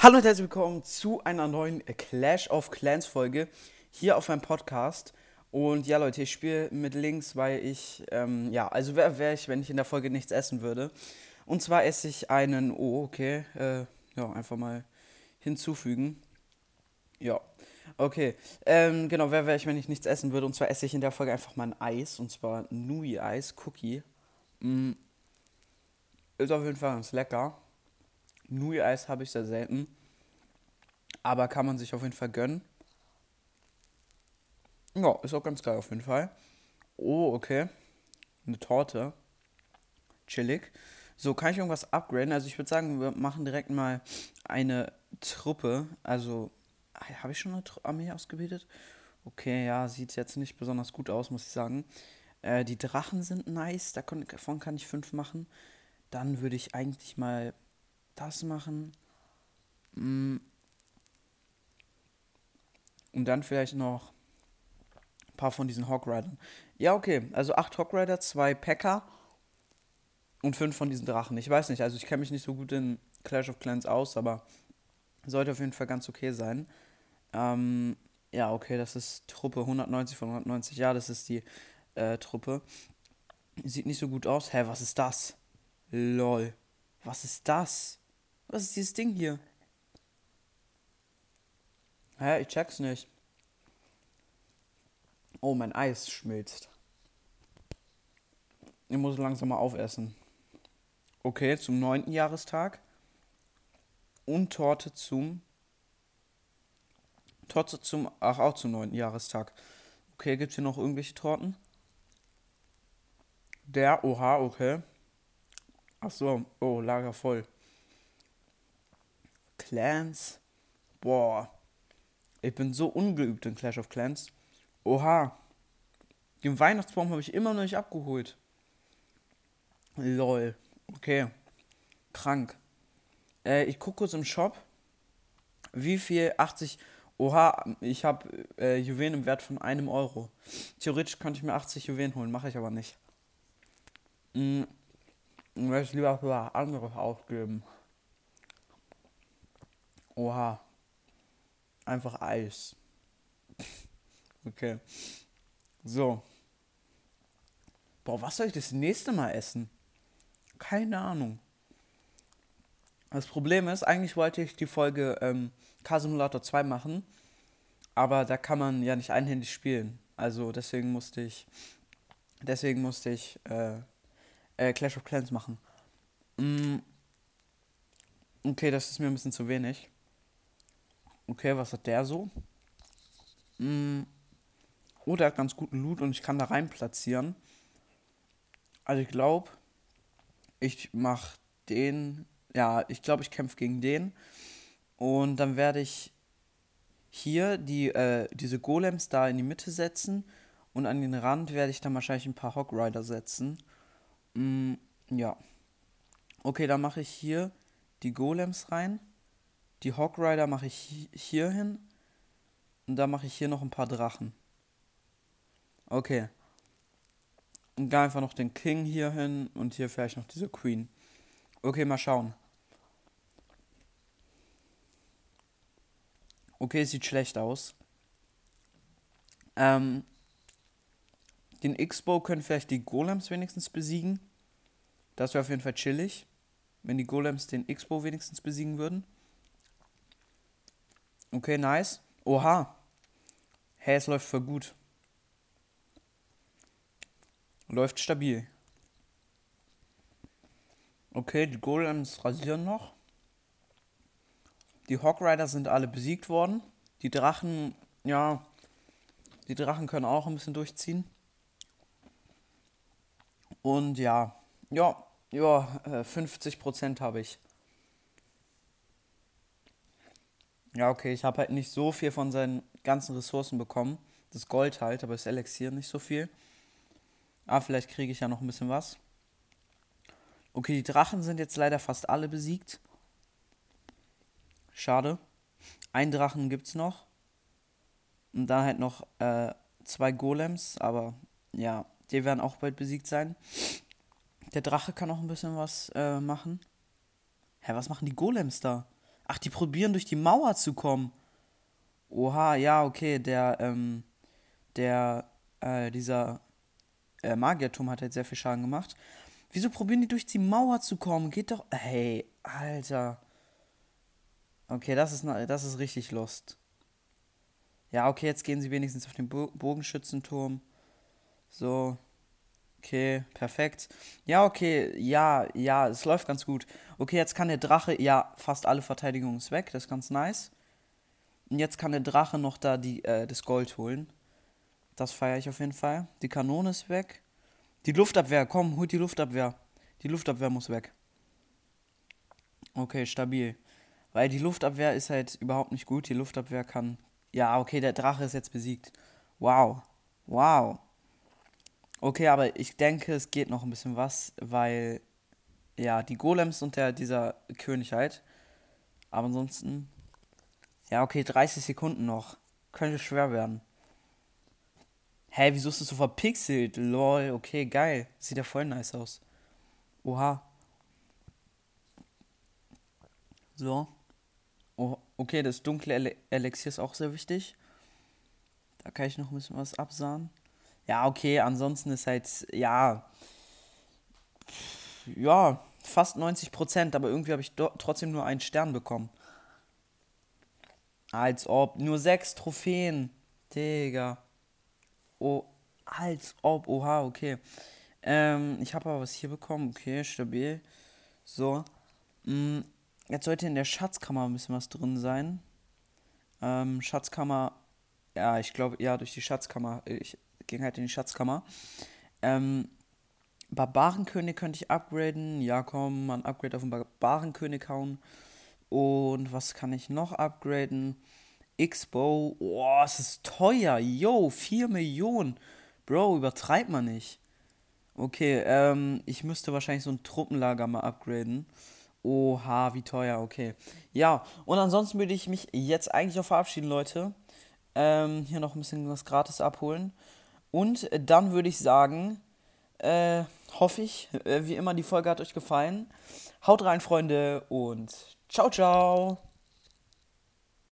Hallo und herzlich willkommen zu einer neuen Clash of Clans Folge hier auf meinem Podcast. Und ja, Leute, ich spiele mit links, weil ich, ähm, ja, also wer wäre ich, wenn ich in der Folge nichts essen würde? Und zwar esse ich einen, oh, okay, äh, ja, einfach mal hinzufügen. Ja, okay. Ähm, genau, wer wäre ich, wenn ich nichts essen würde? Und zwar esse ich in der Folge einfach mal ein Eis, und zwar Nui-Eis, Cookie. Mm. Ist auf jeden Fall ganz lecker. Nui-Eis habe ich sehr selten. Aber kann man sich auf jeden Fall gönnen. Ja, ist auch ganz geil auf jeden Fall. Oh, okay. Eine Torte. Chillig. So, kann ich irgendwas upgraden? Also ich würde sagen, wir machen direkt mal eine Truppe. Also, habe ich schon eine Armee ausgebildet? Okay, ja, sieht jetzt nicht besonders gut aus, muss ich sagen. Äh, die Drachen sind nice, davon kann ich fünf machen. Dann würde ich eigentlich mal das machen. Mm. Und dann vielleicht noch ein paar von diesen Hawkridern. Ja, okay. Also acht Hawkrider, zwei Packer und fünf von diesen Drachen. Ich weiß nicht, also ich kenne mich nicht so gut in Clash of Clans aus, aber sollte auf jeden Fall ganz okay sein. Ähm, ja, okay, das ist Truppe 190 von 190. Ja, das ist die äh, Truppe. Sieht nicht so gut aus. Hä, was ist das? Lol. Was ist das? Was ist dieses Ding hier? Hä, ich check's nicht. Oh, mein Eis schmilzt. Ich muss langsam mal aufessen. Okay, zum neunten Jahrestag. Und Torte zum. Torte zum. Ach, auch zum neunten Jahrestag. Okay, gibt's hier noch irgendwelche Torten? Der, oha, okay. Ach so, oh, Lager voll. Clans. Boah. Ich bin so ungeübt in Clash of Clans. Oha. Den Weihnachtsbaum habe ich immer noch nicht abgeholt. Lol. Okay. Krank. Äh, ich gucke kurz im Shop. Wie viel? 80. Oha, ich habe äh, Juwelen im Wert von einem Euro. Theoretisch könnte ich mir 80 Juwelen holen, mache ich aber nicht. Hm. Ich lieber für anderes ausgeben. Oha. Einfach Eis. okay. So. Boah, was soll ich das nächste Mal essen? Keine Ahnung. Das Problem ist, eigentlich wollte ich die Folge ähm, K-Simulator 2 machen, aber da kann man ja nicht einhändig spielen. Also deswegen musste ich, deswegen musste ich äh, äh, Clash of Clans machen. Mm. Okay, das ist mir ein bisschen zu wenig. Okay, was hat der so? Mm. Oh, der hat ganz guten Loot und ich kann da rein platzieren. Also ich glaube, ich mache den. Ja, ich glaube, ich kämpfe gegen den. Und dann werde ich hier die, äh, diese Golems da in die Mitte setzen. Und an den Rand werde ich dann wahrscheinlich ein paar Hog Rider setzen. Mm, ja. Okay, dann mache ich hier die Golems rein. Die Hog Rider mache ich hier hin. Und dann mache ich hier noch ein paar Drachen. Okay. Und dann einfach noch den King hier hin und hier vielleicht noch diese Queen. Okay, mal schauen. Okay, sieht schlecht aus. Ähm, den X-Bow können vielleicht die Golems wenigstens besiegen. Das wäre auf jeden Fall chillig, wenn die Golems den X-Bow wenigstens besiegen würden. Okay, nice. Oha. Hey, es läuft voll gut. Läuft stabil. Okay, die Golems rasieren noch. Die Hawk Rider sind alle besiegt worden. Die Drachen, ja, die Drachen können auch ein bisschen durchziehen. Und ja, ja, ja, 50% habe ich. Ja, okay, ich habe halt nicht so viel von seinen ganzen Ressourcen bekommen. Das Gold halt, aber das Elixier nicht so viel. Ah, vielleicht kriege ich ja noch ein bisschen was. Okay, die Drachen sind jetzt leider fast alle besiegt. Schade. Ein Drachen gibt's noch. Und dann halt noch äh, zwei Golems, aber ja, die werden auch bald besiegt sein. Der Drache kann auch ein bisschen was äh, machen. Hä, was machen die Golems da? Ach, die probieren durch die Mauer zu kommen. Oha, ja, okay, der, ähm, der, äh, dieser äh, Magierturm hat halt sehr viel Schaden gemacht. Wieso probieren die durch die Mauer zu kommen? Geht doch. Hey, Alter. Okay, das ist, das ist richtig lost. Ja, okay, jetzt gehen sie wenigstens auf den Bogenschützenturm. So. Okay, perfekt. Ja, okay, ja, ja, es läuft ganz gut. Okay, jetzt kann der Drache, ja, fast alle Verteidigung ist weg, das ist ganz nice. Und jetzt kann der Drache noch da die, äh, das Gold holen. Das feiere ich auf jeden Fall. Die Kanone ist weg. Die Luftabwehr, komm, holt die Luftabwehr. Die Luftabwehr muss weg. Okay, stabil. Weil die Luftabwehr ist halt überhaupt nicht gut. Die Luftabwehr kann. Ja, okay, der Drache ist jetzt besiegt. Wow. Wow. Okay, aber ich denke, es geht noch ein bisschen was, weil. Ja, die Golems und der, dieser König halt. Aber ansonsten. Ja, okay, 30 Sekunden noch. Könnte schwer werden. Hä, wieso ist das so verpixelt? Lol, okay, geil. Sieht ja voll nice aus. Oha. So. Oh, okay, das dunkle Ele Elixier ist auch sehr wichtig. Da kann ich noch ein bisschen was absahen. Ja, okay, ansonsten ist halt, ja. Ja, fast 90 Prozent, aber irgendwie habe ich trotzdem nur einen Stern bekommen. Als ob. Nur sechs Trophäen. Digga. Oh, als ob. Oha, okay. Ähm, ich habe aber was hier bekommen. Okay, stabil. So. Mm, jetzt sollte in der Schatzkammer ein bisschen was drin sein. Ähm, Schatzkammer. Ja, ich glaube, ja, durch die Schatzkammer. Ich ging halt in die Schatzkammer. Ähm, Barbarenkönig könnte ich upgraden. Ja, komm, man Upgrade auf den Barbarenkönig hauen. Und was kann ich noch upgraden? X-Bow. Oh, es ist teuer. Yo, 4 Millionen. Bro, übertreibt man nicht. Okay, ähm, ich müsste wahrscheinlich so ein Truppenlager mal upgraden. Oha, wie teuer, okay. Ja, und ansonsten würde ich mich jetzt eigentlich auch verabschieden, Leute. Ähm, hier noch ein bisschen was gratis abholen. Und dann würde ich sagen, äh, hoffe ich, äh, wie immer, die Folge hat euch gefallen. Haut rein, Freunde, und ciao, ciao.